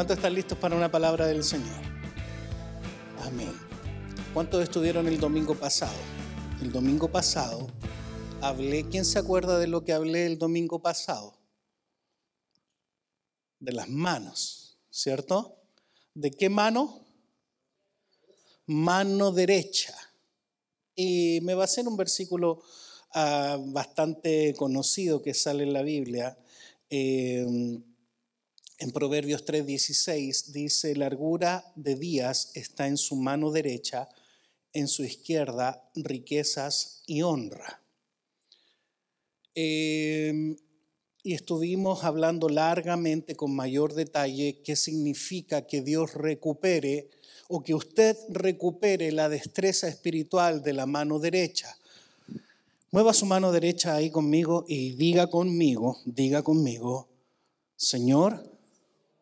¿Cuántos están listos para una palabra del Señor? Amén. ¿Cuántos estuvieron el domingo pasado? El domingo pasado hablé, ¿quién se acuerda de lo que hablé el domingo pasado? De las manos, ¿cierto? ¿De qué mano? Mano derecha. Y me basé en un versículo ah, bastante conocido que sale en la Biblia. Eh, en Proverbios 3:16 dice, largura de días está en su mano derecha, en su izquierda riquezas y honra. Em, y estuvimos hablando largamente con mayor detalle qué significa que Dios recupere o que usted recupere la destreza espiritual de la mano derecha. Mueva su mano derecha ahí conmigo y diga conmigo, diga conmigo, Señor,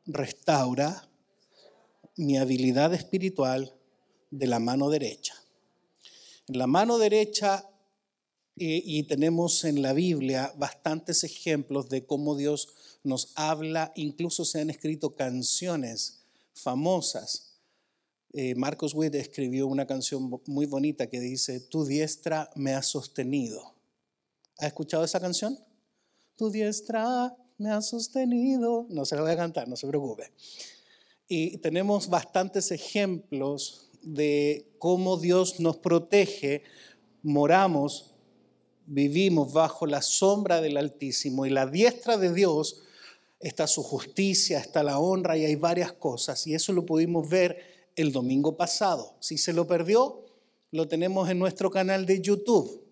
restaura mi habilidad espiritual de la mano derecha. En la mano derecha, y, tenemos en la Biblia bastantes ejemplos de cómo Dios nos habla, incluso se han escrito canciones famosas. Eh, Marcos Witt escribió una canción muy bonita que dice, tu diestra me ha sostenido. ¿Ha escuchado esa canción? Tu diestra me ha sostenido. No se lo voy a cantar, no se preocupe. Y tenemos bastantes ejemplos de cómo Dios nos protege, moramos, vivimos bajo la sombra del Altísimo y la diestra de Dios está su justicia, está la honra y hay varias cosas. Y eso lo pudimos ver el domingo pasado. Si se lo perdió, lo tenemos en nuestro canal de YouTube.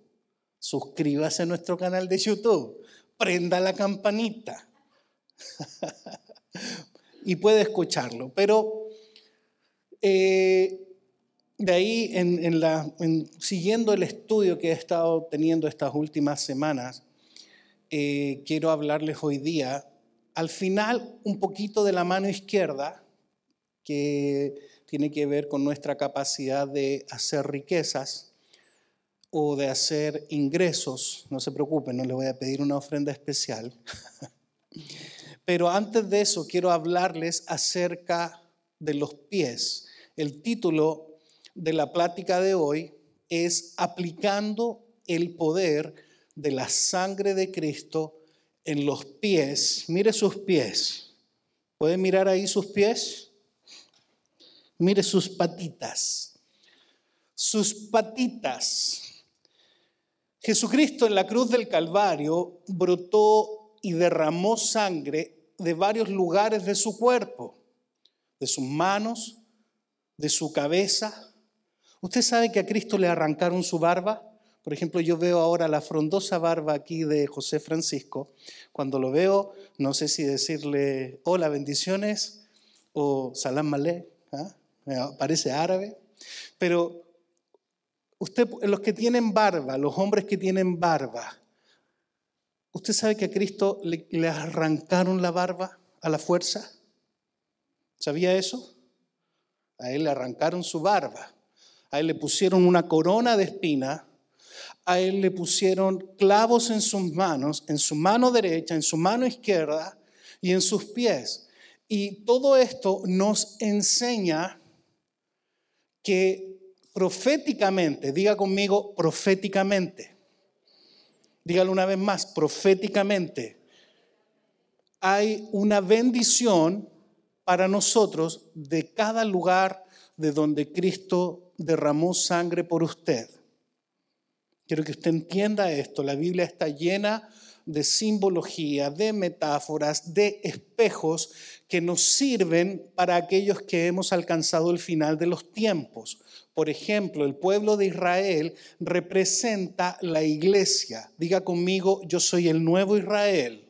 Suscríbase a nuestro canal de YouTube prenda la campanita y puede escucharlo. Pero eh, de ahí, siguiendo el estudio que he estado teniendo estas últimas semanas, eh, quiero hablarles hoy día, al final, un poquito de la mano izquierda, que tiene que ver con nuestra capacidad de hacer riquezas o de hacer ingresos, no se preocupen, no les voy a pedir una ofrenda especial. Pero antes de eso quiero hablarles acerca de los pies. El título de la plática de hoy es Aplicando el poder de la sangre de Cristo en los pies. Mire sus pies. ¿Pueden mirar ahí sus pies? Mire sus patitas. Sus patitas Jesucristo en la cruz del Calvario brotó y derramó sangre de varios lugares de su cuerpo, de sus manos, de su cabeza. ¿Usted sabe que a Cristo le arrancaron su barba? Por ejemplo, yo veo ahora la frondosa barba aquí de José Francisco. Cuando lo veo, no sé si decirle hola, bendiciones o salam malé, ¿ah? parece árabe, pero Usted, los que tienen barba, los hombres que tienen barba, ¿usted sabe que a Cristo le, le arrancaron la barba a la fuerza? ¿Sabía eso? A él le arrancaron su barba, a él le pusieron una corona de espina, a él le pusieron clavos en sus manos, en su mano derecha, en su mano izquierda y en sus pies. Y todo esto nos enseña que proféticamente, diga conmigo proféticamente, dígalo una vez más, proféticamente, hay una bendición para nosotros de cada lugar de donde Cristo derramó sangre por usted. Quiero que usted entienda esto, la Biblia está llena de simbología, de metáforas, de espejos que nos sirven para aquellos que hemos alcanzado el final de los tiempos. Por ejemplo, el pueblo de Israel representa la iglesia. Diga conmigo, yo soy el nuevo Israel.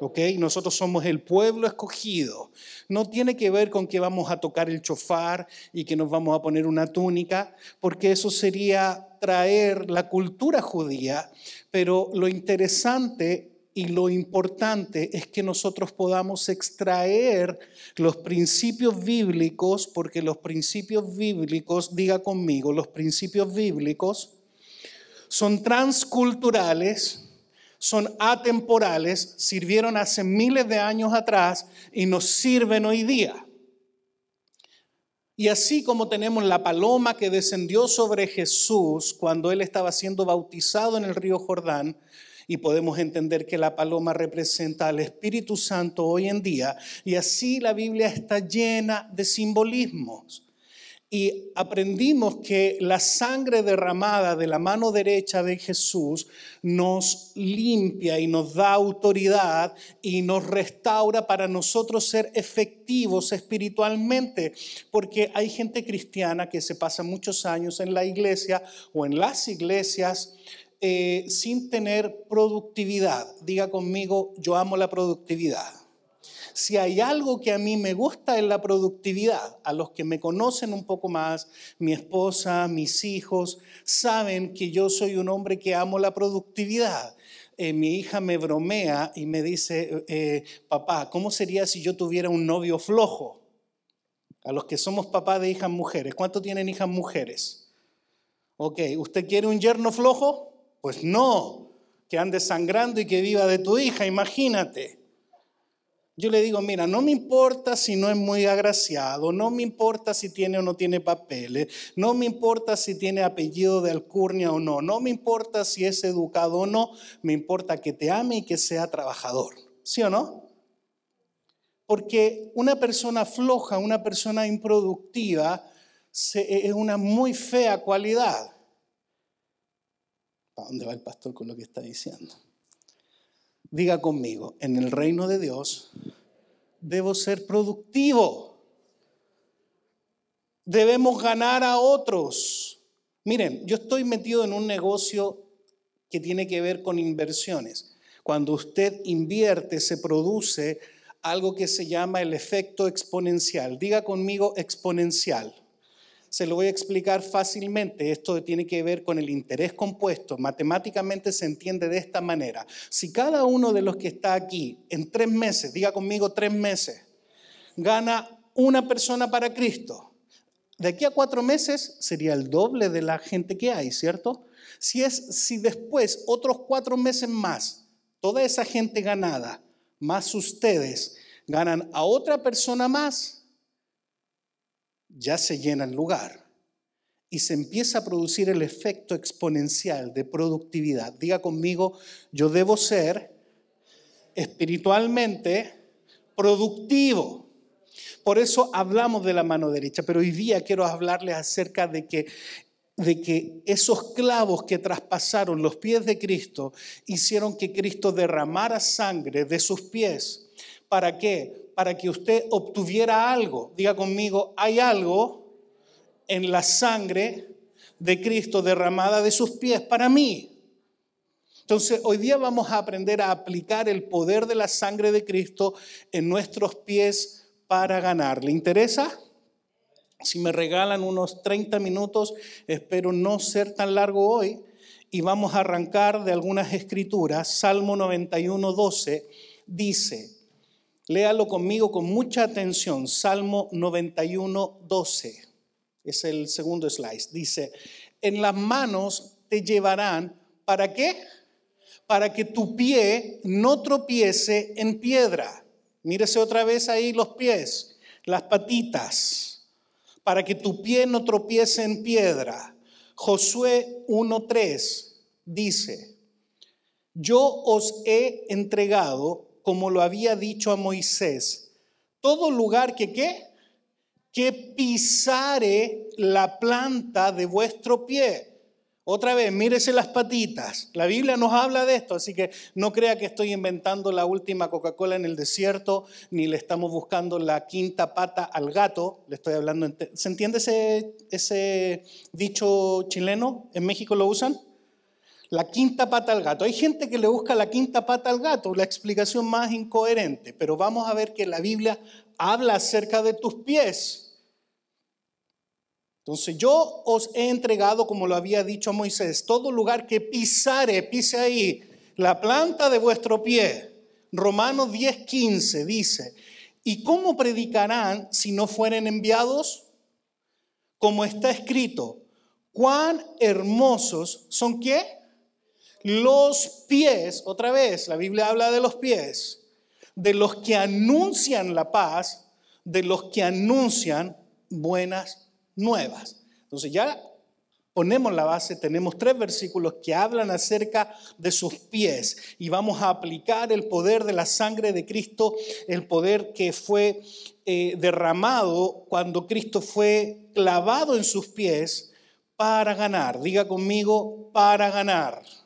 ¿ok? Nosotros somos el pueblo escogido. No tiene que ver con que vamos a tocar el chofar y que nos vamos a poner una túnica, porque eso sería traer la cultura judía, pero lo interesante y lo importante es que nosotros podamos extraer los principios bíblicos, porque los principios bíblicos, diga conmigo, los principios bíblicos son transculturales, son atemporales, sirvieron hace miles de años atrás y nos sirven hoy día. Y así como tenemos la paloma que descendió sobre Jesús cuando él estaba siendo bautizado en el río Jordán, y podemos entender que la paloma representa al Espíritu Santo hoy en día, y así la Biblia está llena de simbolismos. Y aprendimos que la sangre derramada de la mano derecha de Jesús nos limpia y nos da autoridad y nos restaura para nosotros ser efectivos espiritualmente, porque hay gente cristiana que se pasa muchos años en la iglesia o en las iglesias eh, sin tener productividad. Diga conmigo, yo amo la productividad. Si hay algo que a mí me gusta es la productividad. A los que me conocen un poco más, mi esposa, mis hijos, saben que yo soy un hombre que amo la productividad. Eh, mi hija me bromea y me dice, eh, papá, ¿cómo sería si yo tuviera un novio flojo? A los que somos papás de hijas mujeres, ¿cuánto tienen hijas mujeres? Ok, ¿usted quiere un yerno flojo? Pues no, que ande sangrando y que viva de tu hija, imagínate. Yo le digo, mira, no me importa si no es muy agraciado, no me importa si tiene o no tiene papeles, no me importa si tiene apellido de alcurnia o no, no me importa si es educado o no, me importa que te ame y que sea trabajador. ¿Sí o no? Porque una persona floja, una persona improductiva, es una muy fea cualidad. ¿Para dónde va el pastor con lo que está diciendo? Diga conmigo, en el reino de Dios debo ser productivo. Debemos ganar a otros. Miren, yo estoy metido en un negocio que tiene que ver con inversiones. Cuando usted invierte, se produce algo que se llama el efecto exponencial. Diga conmigo exponencial se lo voy a explicar fácilmente. Esto tiene que ver con el interés compuesto. Matemáticamente se entiende de esta manera. Si cada uno de los que está aquí en tres meses, diga conmigo tres meses, gana una persona para Cristo, de aquí a cuatro meses sería el doble de la gente que hay, ¿cierto? Si es, si después otros cuatro meses más, toda esa gente ganada, más ustedes, ganan a otra persona más, ya se llena el lugar y se empieza a producir el efecto exponencial de productividad. Diga conmigo, yo debo ser espiritualmente productivo. Por eso hablamos de la mano derecha, pero hoy día quiero hablarles acerca de que, de que esos clavos que traspasaron los pies de Cristo hicieron que Cristo derramara sangre de sus pies. ¿Para qué? para que usted obtuviera algo. Diga conmigo, hay algo en la sangre de Cristo derramada de sus pies para mí. Entonces, hoy día vamos a aprender a aplicar el poder de la sangre de Cristo en nuestros pies para ganar. ¿Le interesa? Si me regalan unos 30 minutos, espero no ser tan largo hoy, y vamos a arrancar de algunas escrituras. Salmo 91, 12 dice, Léalo conmigo con mucha atención. Salmo 91, 12. Es el segundo slide. Dice, en las manos te llevarán, ¿para qué? Para que tu pie no tropiece en piedra. Mírese otra vez ahí los pies, las patitas, para que tu pie no tropiece en piedra. Josué 1.3 dice, yo os he entregado como lo había dicho a Moisés, todo lugar que qué? Que pisare la planta de vuestro pie. Otra vez, mírese las patitas. La Biblia nos habla de esto, así que no crea que estoy inventando la última Coca-Cola en el desierto, ni le estamos buscando la quinta pata al gato. Le estoy hablando. ¿Se entiende ese, ese dicho chileno? ¿En México lo usan? La quinta pata al gato. Hay gente que le busca la quinta pata al gato, la explicación más incoherente, pero vamos a ver que la Biblia habla acerca de tus pies. Entonces yo os he entregado, como lo había dicho Moisés, todo lugar que pisare, pise ahí, la planta de vuestro pie. Romanos 10:15 dice, ¿y cómo predicarán si no fueren enviados? Como está escrito, cuán hermosos son qué? Los pies, otra vez, la Biblia habla de los pies, de los que anuncian la paz, de los que anuncian buenas nuevas. Entonces ya ponemos la base, tenemos tres versículos que hablan acerca de sus pies y vamos a aplicar el poder de la sangre de Cristo, el poder que fue eh, derramado cuando Cristo fue clavado en sus pies para ganar. Diga conmigo, para ganar.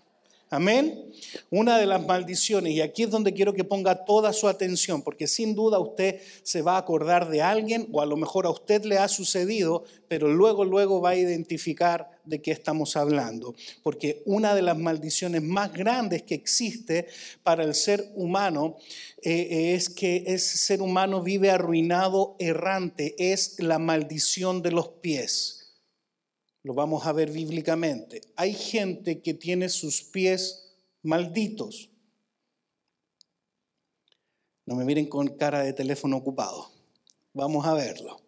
Amén. Una de las maldiciones, y aquí es donde quiero que ponga toda su atención, porque sin duda usted se va a acordar de alguien, o a lo mejor a usted le ha sucedido, pero luego, luego va a identificar de qué estamos hablando. Porque una de las maldiciones más grandes que existe para el ser humano eh, es que ese ser humano vive arruinado, errante, es la maldición de los pies. Lo vamos a ver bíblicamente. Hay gente que tiene sus pies malditos. No me miren con cara de teléfono ocupado. Vamos a verlo.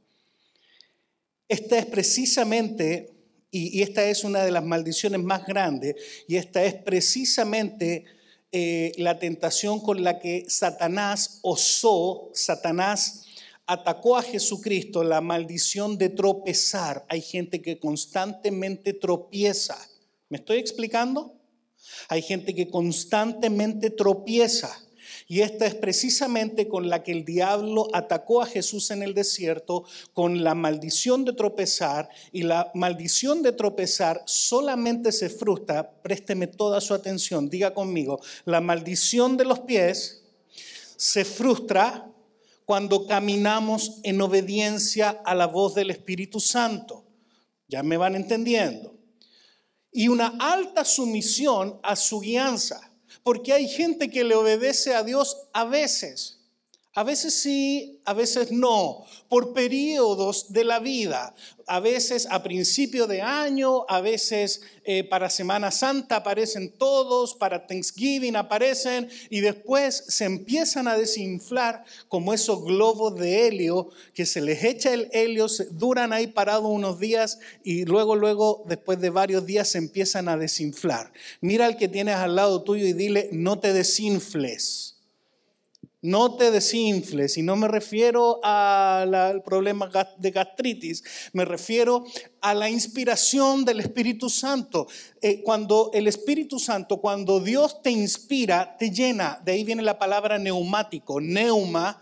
Esta es precisamente, y, esta es una de las maldiciones más grandes, y esta es precisamente eh, la tentación con la que Satanás osó, Satanás atacó a Jesucristo la maldición de tropezar. Hay gente que constantemente tropieza. ¿Me estoy explicando? Hay gente que constantemente tropieza. Y esta es precisamente con la que el diablo atacó a Jesús en el desierto, con la maldición de tropezar. Y la maldición de tropezar solamente se frustra, présteme toda su atención, diga conmigo, la maldición de los pies se frustra cuando caminamos en obediencia a la voz del Espíritu Santo. Ya me van entendiendo. Y una alta sumisión a su guianza, porque hay gente que le obedece a Dios a veces, a veces sí, a veces no, por periodos de la vida. A veces a principio de año, a veces eh, para Semana Santa aparecen todos, para Thanksgiving aparecen y después se empiezan a desinflar como esos globos de helio que se les echa el helio, duran ahí parados unos días y luego, luego, después de varios días se empiezan a desinflar. Mira al que tienes al lado tuyo y dile, no te desinfles. No te desinfles, y no me refiero al problema de gastritis, me refiero a la inspiración del Espíritu Santo. Eh, cuando el Espíritu Santo, cuando Dios te inspira, te llena. De ahí viene la palabra neumático. Neuma,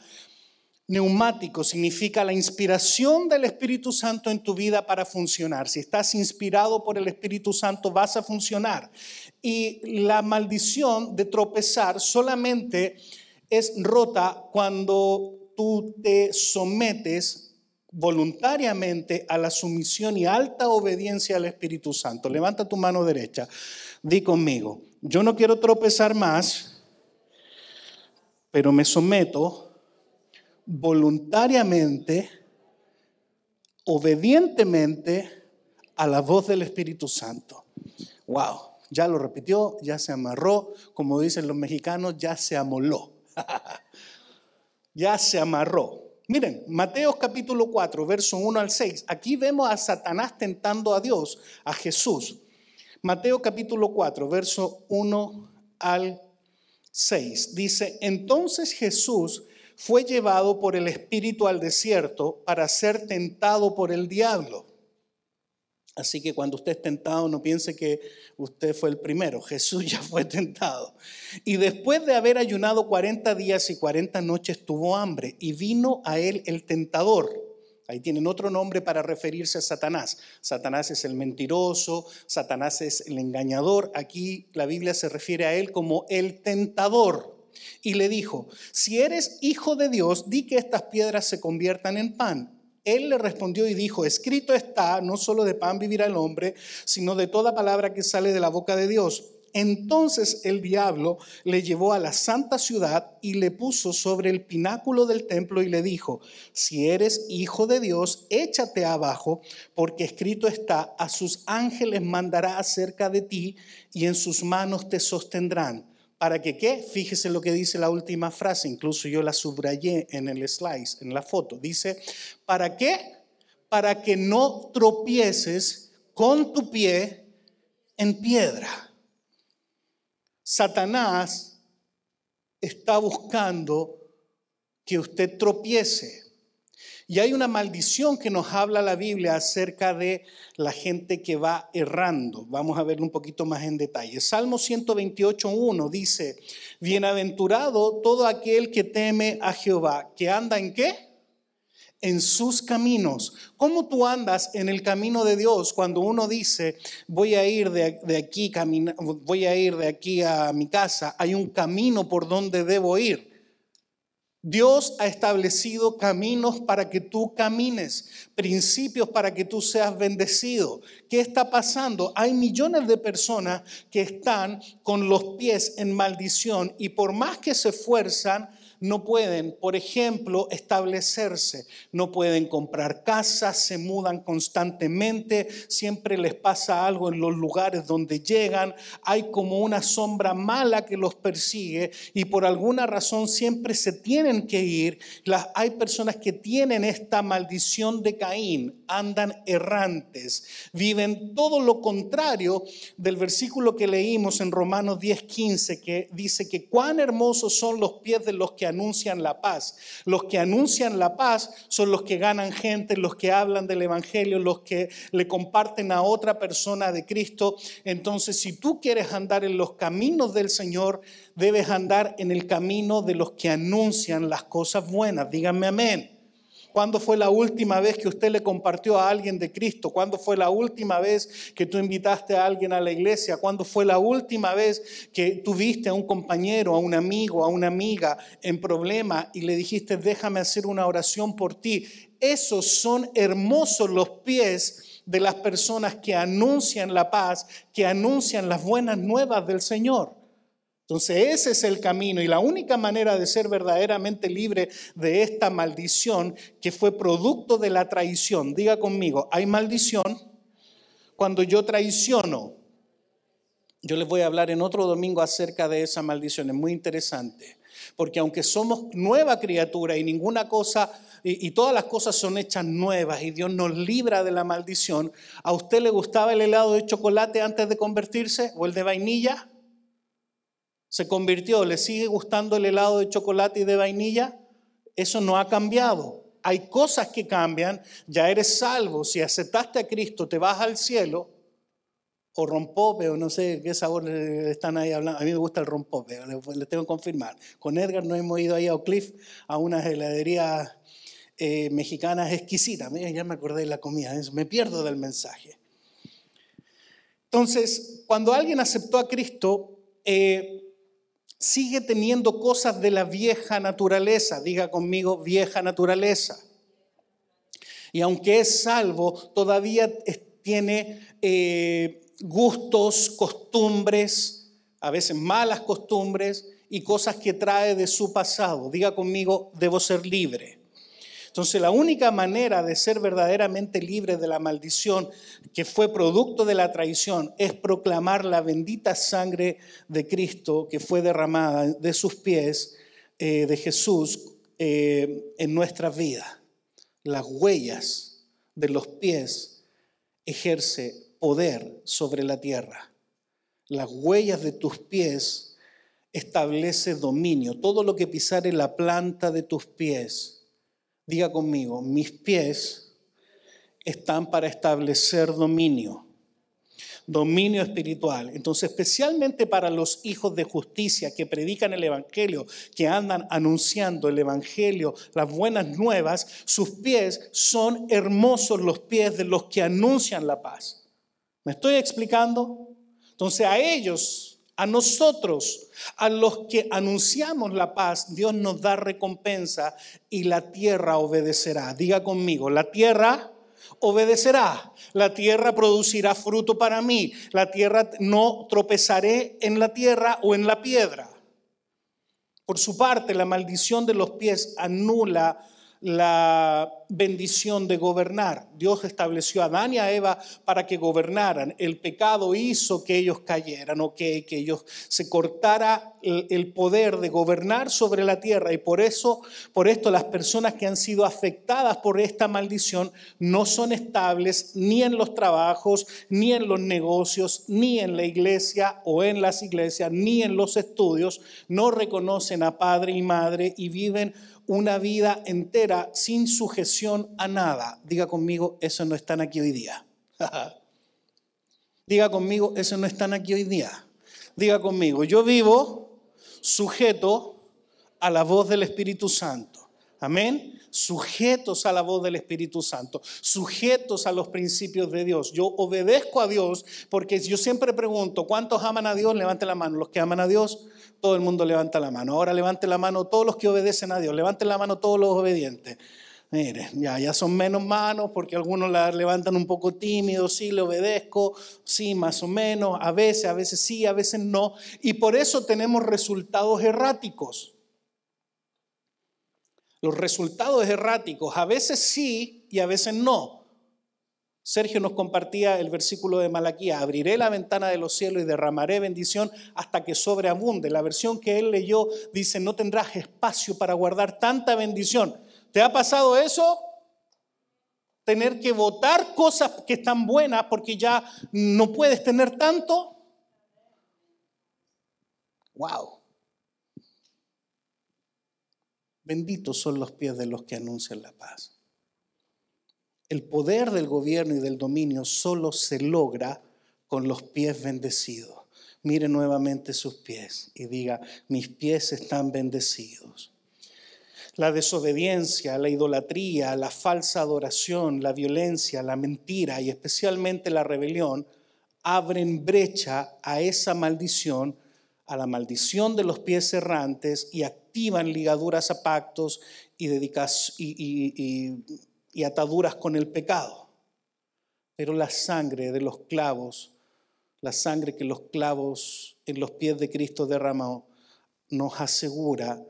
neumático, significa la inspiración del Espíritu Santo en tu vida para funcionar. Si estás inspirado por el Espíritu Santo, vas a funcionar. Y la maldición de tropezar solamente es rota cuando tú te sometes voluntariamente a la sumisión y alta obediencia al Espíritu Santo. Levanta tu mano derecha. Di conmigo, yo no quiero tropezar más, pero me someto voluntariamente, obedientemente a la voz del Espíritu Santo. Wow, ya lo repitió, ya se amarró, como dicen los mexicanos, ya se amoló. ya se amarró. Miren, Mateo capítulo 4, verso 1 al 6. Aquí vemos a Satanás tentando a Dios, a Jesús. Mateo capítulo 4, verso 1 al 6. Dice, entonces Jesús fue llevado por el Espíritu al desierto para ser tentado por el diablo. Así que cuando usted es tentado, no piense que usted fue el primero. Jesús ya fue tentado. Y después de haber ayunado 40 días y 40 noches, tuvo hambre y vino a él el tentador. Ahí tienen otro nombre para referirse a Satanás. Satanás es el mentiroso, Satanás es el engañador. Aquí la Biblia se refiere a él como el tentador. Y le dijo, si eres hijo de Dios, di que estas piedras se conviertan en pan. Él le respondió y dijo, escrito está, no solo de pan vivirá el hombre, sino de toda palabra que sale de la boca de Dios. Entonces el diablo le llevó a la santa ciudad y le puso sobre el pináculo del templo y le dijo, si eres hijo de Dios, échate abajo, porque escrito está, a sus ángeles mandará acerca de ti y en sus manos te sostendrán ¿Para que qué? Fíjese lo que dice la última frase, incluso yo la subrayé en el slice, en la foto. Dice, ¿para qué? Para que no tropieces con tu pie en piedra. Satanás está buscando que usted tropiece. Y hay una maldición que nos habla la Biblia acerca de la gente que va errando. Vamos a verlo un poquito más en detalle. Salmo 128.1 dice, Bienaventurado todo aquel que teme a Jehová, que anda en qué? En sus caminos. ¿Cómo tú andas en el camino de Dios cuando uno dice, voy a ir de, aquí, voy a ir de aquí a mi casa? Hay un camino por donde debo ir. Dios ha establecido caminos para que tú camines, principios para que tú seas bendecido. ¿Qué está pasando? Hay millones de personas que están con los pies en maldición y por más que se esfuerzan, no pueden, por ejemplo, establecerse, no pueden comprar casas, se mudan constantemente, siempre les pasa algo en los lugares donde llegan, hay como una sombra mala que los persigue y por alguna razón siempre se tienen que ir. Hay personas que tienen esta maldición de Caín, andan errantes, viven todo lo contrario del versículo que leímos en Romanos 10:15 que dice que cuán hermosos son los pies de los que anuncian la paz. Los que anuncian la paz son los que ganan gente, los que hablan del Evangelio, los que le comparten a otra persona de Cristo. Entonces, si tú quieres andar en los caminos del Señor, debes andar en el camino de los que anuncian las cosas buenas. Díganme amén. ¿Cuándo fue la última vez que usted le compartió a alguien de Cristo? ¿Cuándo fue la última vez que tú invitaste a alguien a la iglesia? ¿Cuándo fue la última vez que tuviste a un compañero, a un amigo, a una amiga en problema y le dijiste, déjame hacer una oración por ti? Esos son hermosos los pies de las personas que anuncian la paz, que anuncian las buenas nuevas del Señor. Entonces ese es el camino y la única manera de ser verdaderamente libre de esta maldición que fue producto de la traición. Diga conmigo, hay maldición cuando yo traiciono. Yo les voy a hablar en otro domingo acerca de esa maldición, es muy interesante, porque aunque somos nueva criatura y ninguna cosa y, y, todas las cosas son hechas nuevas y Dios nos libra de la maldición, ¿a usted le gustaba el helado de chocolate antes de convertirse o el de vainilla? Se convirtió, le sigue gustando el helado de chocolate y de vainilla, eso no ha cambiado. Hay cosas que cambian, ya eres salvo, si aceptaste a Cristo, te vas al cielo, o rompope, o no sé qué sabor están ahí hablando. A mí me gusta el rompope, le tengo que confirmar. Con Edgar no hemos ido ahí a Oak a unas heladerías eh, mexicanas exquisitas. ya me acordé de la comida, me pierdo del mensaje. Entonces, cuando alguien aceptó a Cristo, eh, sigue teniendo cosas de la vieja naturaleza. Diga conmigo, vieja naturaleza. Y aunque es salvo, todavía tiene eh, gustos, costumbres, a veces malas costumbres y cosas que trae de su pasado. Diga conmigo, debo ser libre. Entonces la única manera de ser verdaderamente libre de la maldición que fue producto de la traición es proclamar la bendita sangre de Cristo que fue derramada de sus pies, eh, de Jesús, eh, en nuestra vida. Las huellas de los pies ejerce poder sobre la tierra. Las huellas de tus pies establece dominio. Todo lo que pisare la planta de tus pies Diga conmigo, mis pies están para establecer dominio, dominio espiritual. Entonces, especialmente para los hijos de justicia que predican el Evangelio, que andan anunciando el Evangelio, las buenas nuevas, sus pies son hermosos los pies de los que anuncian la paz. ¿Me estoy explicando? Entonces, a ellos a nosotros, a los que anunciamos la paz, Dios nos da recompensa y la tierra obedecerá. Diga conmigo, la tierra obedecerá, la tierra producirá fruto para mí, la tierra no tropezaré en la tierra o en la piedra. Por su parte, la maldición de los pies anula la bendición de gobernar. Dios estableció a Adán y a Eva para que gobernaran. El pecado hizo que ellos cayeran o que, ellos se cortara el poder de gobernar sobre la tierra y por eso, por esto las personas que han sido afectadas por esta maldición no son estables ni en los trabajos, ni en los negocios, ni en la iglesia o en las iglesias, ni en los estudios, no reconocen a padre y madre y viven una vida entera sin sujeción a nada. Diga conmigo, eso no están aquí hoy día. Diga conmigo, eso no están aquí hoy día. Diga conmigo, yo vivo sujeto a la voz del Espíritu Santo. Amén. Sujetos a la voz del Espíritu Santo, sujetos a los principios de Dios. Yo obedezco a Dios porque yo siempre pregunto, ¿cuántos aman a Dios? Levante la mano. Los que aman a Dios, todo el mundo levanta la mano. Ahora levante la mano todos los que obedecen a Dios. Levanten la mano todos los obedientes. Mire, ya, ya son menos manos porque algunos la levantan un poco tímidos, sí, le obedezco, sí, más o menos, a veces, a veces sí, a veces no. Y por eso tenemos resultados erráticos. Los resultados erráticos, a veces sí y a veces no. Sergio nos compartía el versículo de Malaquía, abriré la ventana de los cielos y derramaré bendición hasta que sobreabunde. La versión que él leyó dice, no tendrás espacio para guardar tanta bendición. ¿Te ha pasado eso? Tener que votar cosas que están buenas porque ya no puedes tener tanto. Wow. Benditos son los pies de los que anuncian la paz. El poder del gobierno y del dominio solo se logra con los pies bendecidos. Mire nuevamente sus pies y diga, mis pies están bendecidos. La desobediencia, la idolatría, la falsa adoración, la violencia, la mentira y especialmente la rebelión abren brecha a esa maldición, a la maldición de los pies errantes y activan ligaduras a pactos y, y ataduras con el pecado. Pero la sangre de los clavos, la sangre que los clavos en los pies de Cristo derramó, nos asegura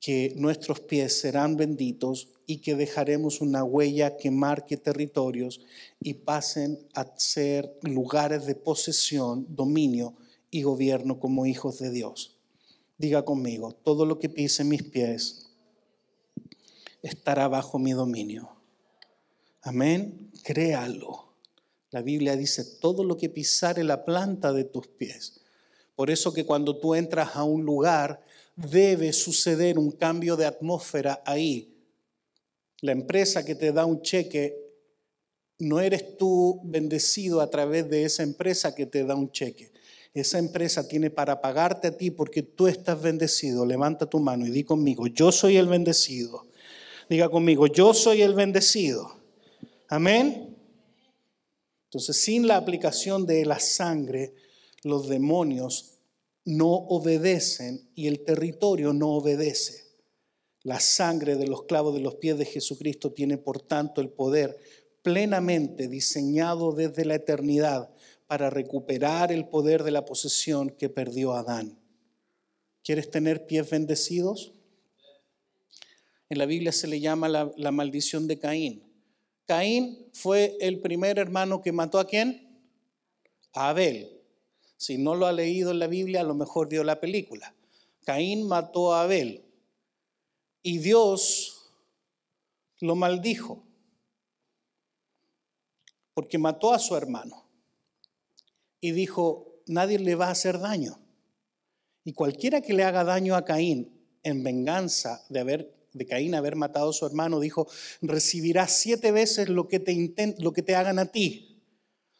que nuestros pies serán benditos y que dejaremos una huella que marque territorios y pasen a ser lugares de posesión, dominio y gobierno como hijos de Dios. Diga conmigo, todo lo que pise mis pies estará bajo mi dominio. Amén, créalo. La Biblia dice, todo lo que pisare la planta de tus pies. Por eso que cuando tú entras a un lugar, debe suceder un cambio de atmósfera ahí. La empresa que te da un cheque, no eres tú bendecido a través de esa empresa que te da un cheque. Esa empresa tiene para pagarte a ti porque tú estás bendecido. Levanta tu mano y di conmigo, yo soy el bendecido. Diga conmigo, yo soy el bendecido. Amén. Entonces, sin la aplicación de la sangre, los demonios no obedecen y el territorio no obedece. La sangre de los clavos de los pies de Jesucristo tiene por tanto el poder plenamente diseñado desde la eternidad para recuperar el poder de la posesión que perdió Adán. ¿Quieres tener pies bendecidos? En la Biblia se le llama la, maldición de Caín. Caín fue el primer hermano que mató a quién? A Abel. Si no lo ha leído en la Biblia, a lo mejor vio la película. Caín mató a Abel y Dios lo maldijo porque mató a su hermano y dijo, nadie le va a hacer daño. Y cualquiera que le haga daño a Caín en venganza de, haber, Caín haber matado a su hermano, dijo, recibirá siete veces lo que te, lo que te hagan a ti.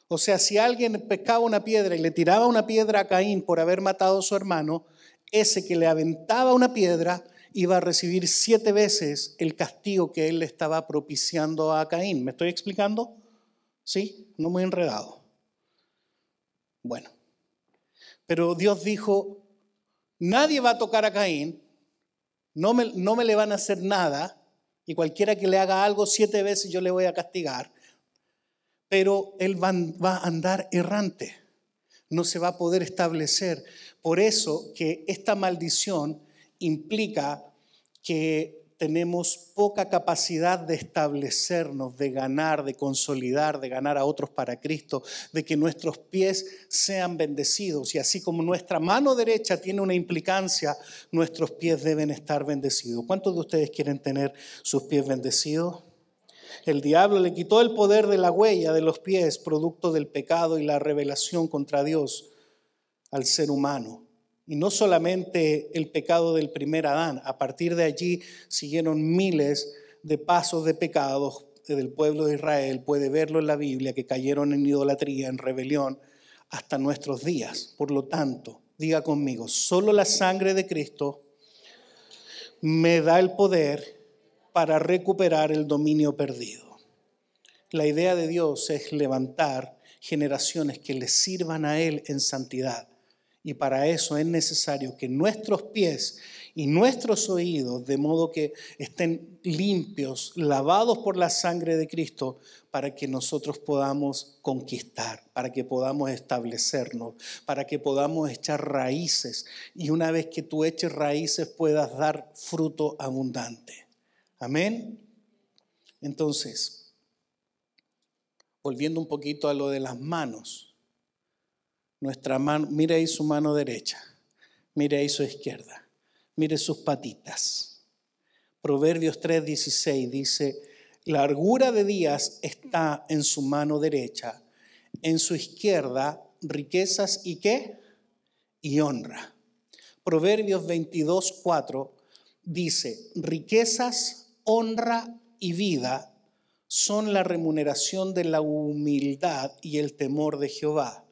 O sea, si alguien pescaba una piedra y le tiraba una piedra a Caín por haber matado a su hermano, ese que le aventaba una piedra iba a recibir siete veces el castigo que él le estaba propiciando a Caín. ¿Me estoy explicando? ¿Sí? No muy enredado. Bueno, pero Dios dijo, nadie va a tocar a Caín, no me, no me le van a hacer nada, y cualquiera que le haga algo siete veces yo le voy a castigar. Pero él va, a andar errante, no se va a poder establecer. Por eso que esta maldición implica que tenemos poca capacidad de establecernos, de ganar, de consolidar, de ganar a otros para Cristo, de que nuestros pies sean bendecidos. Y así como nuestra mano derecha tiene una implicancia, nuestros pies deben estar bendecidos. ¿Cuántos de ustedes quieren tener sus pies bendecidos? El diablo le quitó el poder de la huella de los pies, producto del pecado y la revelación contra Dios al ser humano. Y no solamente el pecado del primer Adán, a partir de allí siguieron miles de pasos de pecados del pueblo de Israel, puede verlo en la Biblia, que cayeron en idolatría, en rebelión, hasta nuestros días. Por lo tanto, diga conmigo, solo la sangre de Cristo me da el poder para recuperar el dominio perdido. La idea de Dios es levantar generaciones que le sirvan a Él en santidad y para eso es necesario que nuestros pies y nuestros oídos, de modo que estén limpios, lavados por la sangre de Cristo, para que nosotros podamos conquistar, para que podamos establecernos, para que podamos echar raíces y una vez que tú eches raíces puedas dar fruto abundante. Amén. Entonces, volviendo un poquito a lo de las manos nuestra mano, mire ahí su mano derecha, ahí su izquierda, mire sus patitas. Proverbios 3:16 dice, largura de días está en su mano derecha, en su izquierda riquezas y qué? Y honra. Proverbios 22:4 dice, riquezas, honra y vida son la remuneración de la humildad y el temor de Jehová.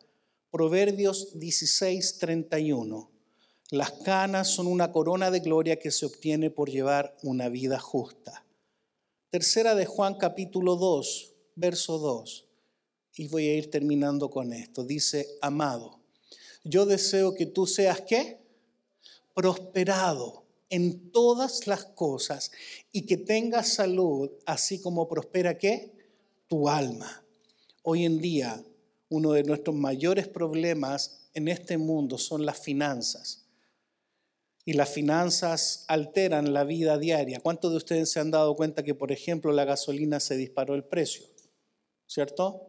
Proverbios 16, 31. Las canas son una corona de gloria que se obtiene por llevar una vida justa. Tercera de Juan capítulo 2, verso 2. Y voy a ir terminando con esto. Dice, amado, yo deseo que tú seas qué? Prosperado en todas las cosas y que tengas salud, así como prospera qué? Tu alma. Hoy en día uno de nuestros mayores problemas en este mundo son las finanzas. Y las finanzas alteran la vida diaria. ¿Cuántos de ustedes se han dado cuenta que, por ejemplo, la gasolina se disparó el precio? ¿Cierto?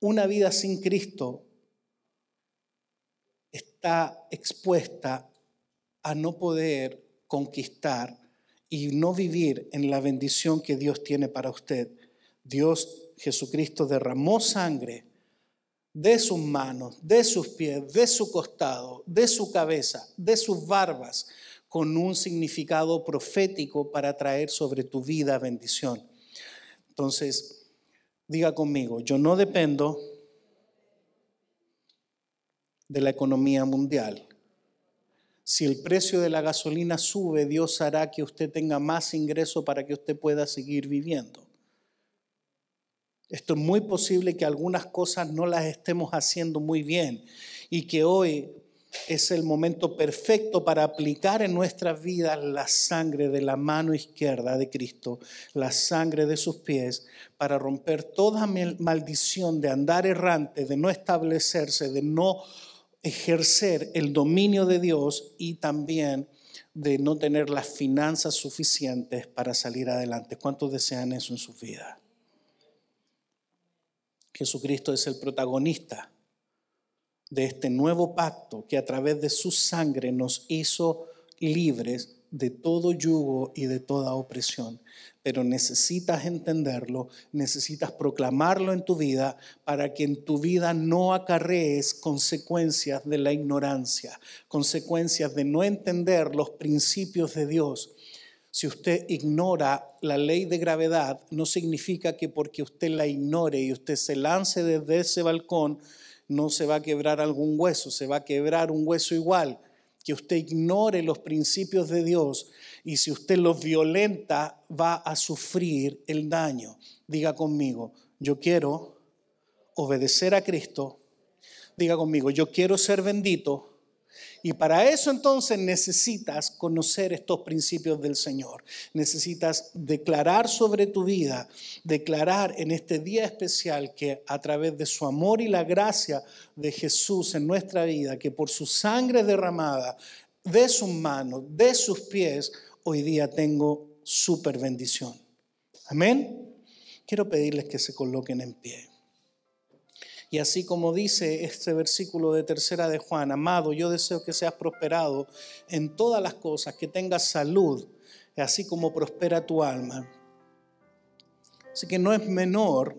Una vida sin Cristo está expuesta a no poder conquistar y no vivir en la bendición que Dios tiene para usted. Dios Jesucristo derramó sangre de sus manos, de sus pies, de su costado, de su cabeza, de sus barbas, con un significado profético para traer sobre tu vida bendición. Entonces, diga conmigo, yo no dependo de la economía mundial. Si el precio de la gasolina sube, Dios hará que usted tenga más ingreso para que usted pueda seguir viviendo. Esto es muy posible que algunas cosas no las estemos haciendo muy bien y que hoy es el momento perfecto para aplicar en nuestras vidas la sangre de la mano izquierda de Cristo, la sangre de sus pies, para romper toda maldición de andar errante, de no establecerse, de no ejercer el dominio de Dios y también de no tener las finanzas suficientes para salir adelante. ¿Cuántos desean eso en su vida? Jesucristo es el protagonista de este nuevo pacto que a través de su sangre nos hizo libres de todo yugo y de toda opresión. Pero necesitas entenderlo, necesitas proclamarlo en tu vida para que en tu vida no acarrees consecuencias de la ignorancia, consecuencias de no entender los principios de Dios si usted ignora la ley de gravedad, no significa que porque usted la ignore y usted se lance desde ese balcón, no se va a quebrar algún hueso, se va a quebrar un hueso igual. Que usted ignore los principios de Dios y si usted los violenta va a sufrir el daño. Diga conmigo, yo quiero obedecer a Cristo. Diga conmigo, yo quiero ser bendito y para eso entonces necesitas conocer estos principios del Señor. Necesitas declarar sobre tu vida, declarar en este día especial que a través de su amor y la gracia de Jesús en nuestra vida, que por su sangre derramada, de sus manos, de sus pies, hoy día tengo súper bendición. Amén. Quiero pedirles que se coloquen en pie. Y así como dice este versículo de tercera de Juan, amado, yo deseo que seas prosperado en todas las cosas, que tengas salud, así como prospera tu alma. Así que no es menor,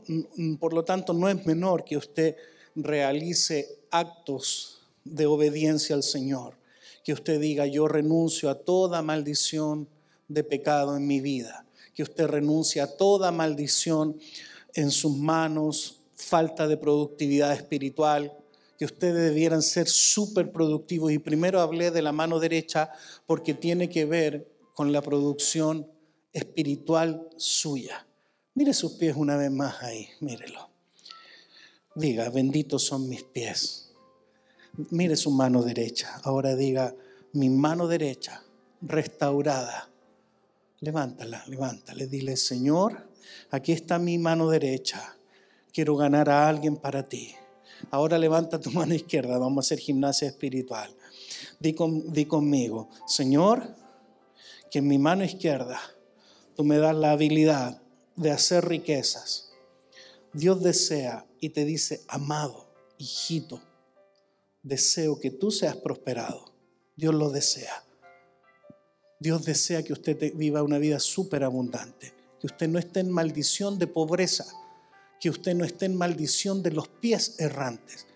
por lo tanto no es menor que usted realice actos de obediencia al Señor, que usted diga, yo renuncio a toda maldición de pecado en mi vida, que usted renuncie a toda maldición en sus manos, falta de productividad espiritual, que ustedes debieran ser súper productivos. Y primero hablé de la mano derecha porque tiene que ver con la producción espiritual suya. Mire sus pies una vez más ahí, mírelo. Diga, benditos son mis pies. Mire su mano derecha. Ahora diga, mi mano derecha restaurada. Levántala, levántala. Dile, Señor, aquí está mi mano derecha quiero ganar a alguien para ti. Ahora levanta tu mano izquierda, vamos a hacer gimnasia espiritual. Di, di conmigo, Señor, que en mi mano izquierda tú me das la habilidad de hacer riquezas. Dios desea y te dice, amado, hijito, deseo que tú seas prosperado. Dios lo desea. Dios desea que usted viva una vida súper abundante, que usted no esté en maldición de pobreza que usted no esté en maldición de los pies errantes,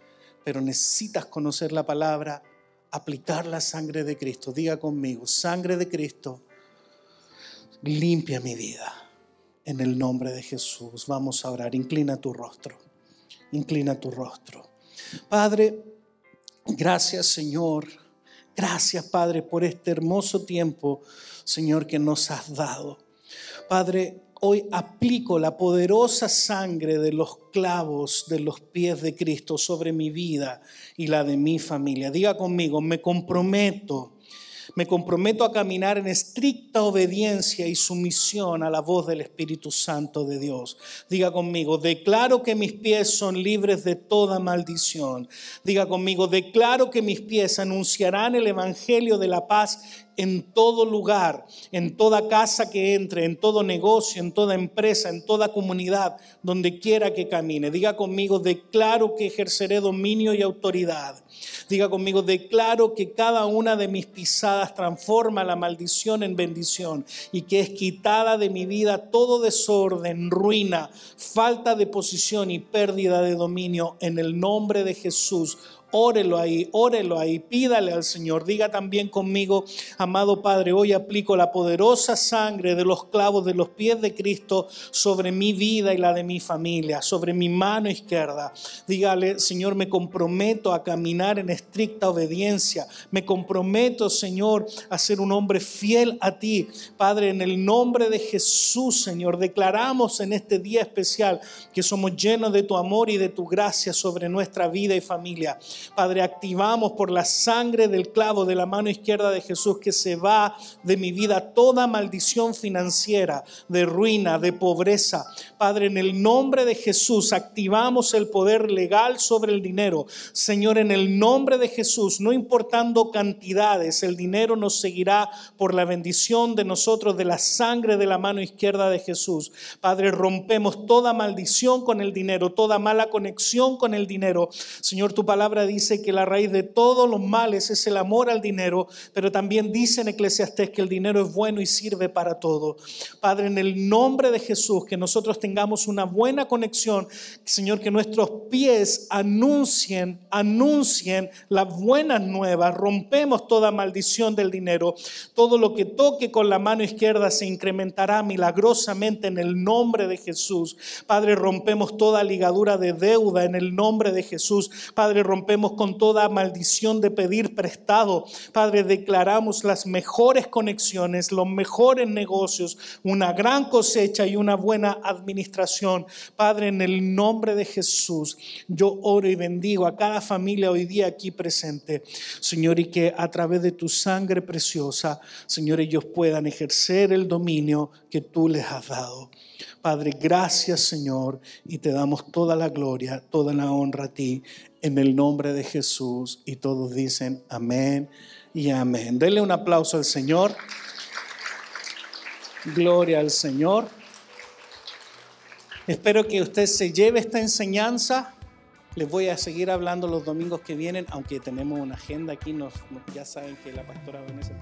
pero necesitas conocer la palabra, aplicar la sangre de Cristo. Diga conmigo, sangre de Cristo, limpia mi vida. En el nombre de Jesús, vamos a orar. Inclina tu rostro, inclina tu rostro. Padre, gracias Señor. Gracias, Padre, por este hermoso tiempo, Señor, que nos has dado. Padre, hoy aplico la poderosa sangre de los clavos de los pies de Cristo sobre mi vida y la de mi familia. Diga conmigo, me comprometo me comprometo a caminar en estricta obediencia y sumisión a la voz del Espíritu Santo de Dios. Diga conmigo, declaro que mis pies son libres de toda maldición. Diga conmigo, declaro que mis pies anunciarán el Evangelio de la paz en todo lugar, en toda casa que entre, en todo negocio, en toda empresa, en toda comunidad, donde quiera que camine. Diga conmigo, declaro que ejerceré dominio y autoridad. Diga conmigo, declaro que cada una de mis pisadas transforma la maldición en bendición y que es quitada de mi vida todo desorden, ruina, falta de posición y pérdida de dominio en el nombre de Jesús. Órelo ahí, órelo ahí, pídale al Señor. Diga también conmigo, amado Padre, hoy aplico la poderosa sangre de los clavos de los pies de Cristo sobre mi vida y la de mi familia, sobre mi mano izquierda. Dígale, Señor, me comprometo a caminar en estricta obediencia. Me comprometo, Señor, a ser un hombre fiel a ti. Padre, en el nombre de Jesús, Señor, declaramos en este día especial que somos llenos de tu amor y de tu gracia sobre nuestra vida y familia. Padre, activamos por la sangre del clavo de la mano izquierda de Jesús que se va de mi vida toda maldición financiera, de ruina, de pobreza. Padre, en el nombre de Jesús activamos el poder legal sobre el dinero. Señor, en el nombre de Jesús, no importando cantidades, el dinero nos seguirá por la bendición de nosotros, de la sangre de la mano izquierda de Jesús. Padre, rompemos toda maldición con el dinero, toda mala conexión con el dinero. Señor, tu palabra dice dice que la raíz de todos los males es el amor al dinero, pero también dice en Eclesiastés que el dinero es bueno y sirve para todo. Padre, en el nombre de Jesús, que nosotros tengamos una buena conexión, Señor, que nuestros pies anuncien, anuncien las buenas nuevas, rompemos toda maldición del dinero, todo lo que toque con la mano izquierda se incrementará milagrosamente en el nombre de Jesús. Padre, rompemos toda ligadura de deuda en el nombre de Jesús. Padre, rompemos con toda maldición de pedir prestado. Padre, declaramos las mejores conexiones, los mejores negocios, una gran cosecha y una buena administración. Padre, en el nombre de Jesús, yo oro y bendigo a cada familia hoy día aquí presente. Señor, y que a través de tu sangre preciosa, Señor, ellos puedan ejercer el dominio que tú les has dado. Padre, gracias Señor, y te damos toda la gloria, toda la honra a ti en el nombre de Jesús. Y todos dicen amén y amén. Denle un aplauso al Señor. Gloria al Señor. Espero que usted se lleve esta enseñanza. Les voy a seguir hablando los domingos que vienen, aunque tenemos una agenda aquí. Nos, ya saben que la pastora Vanessa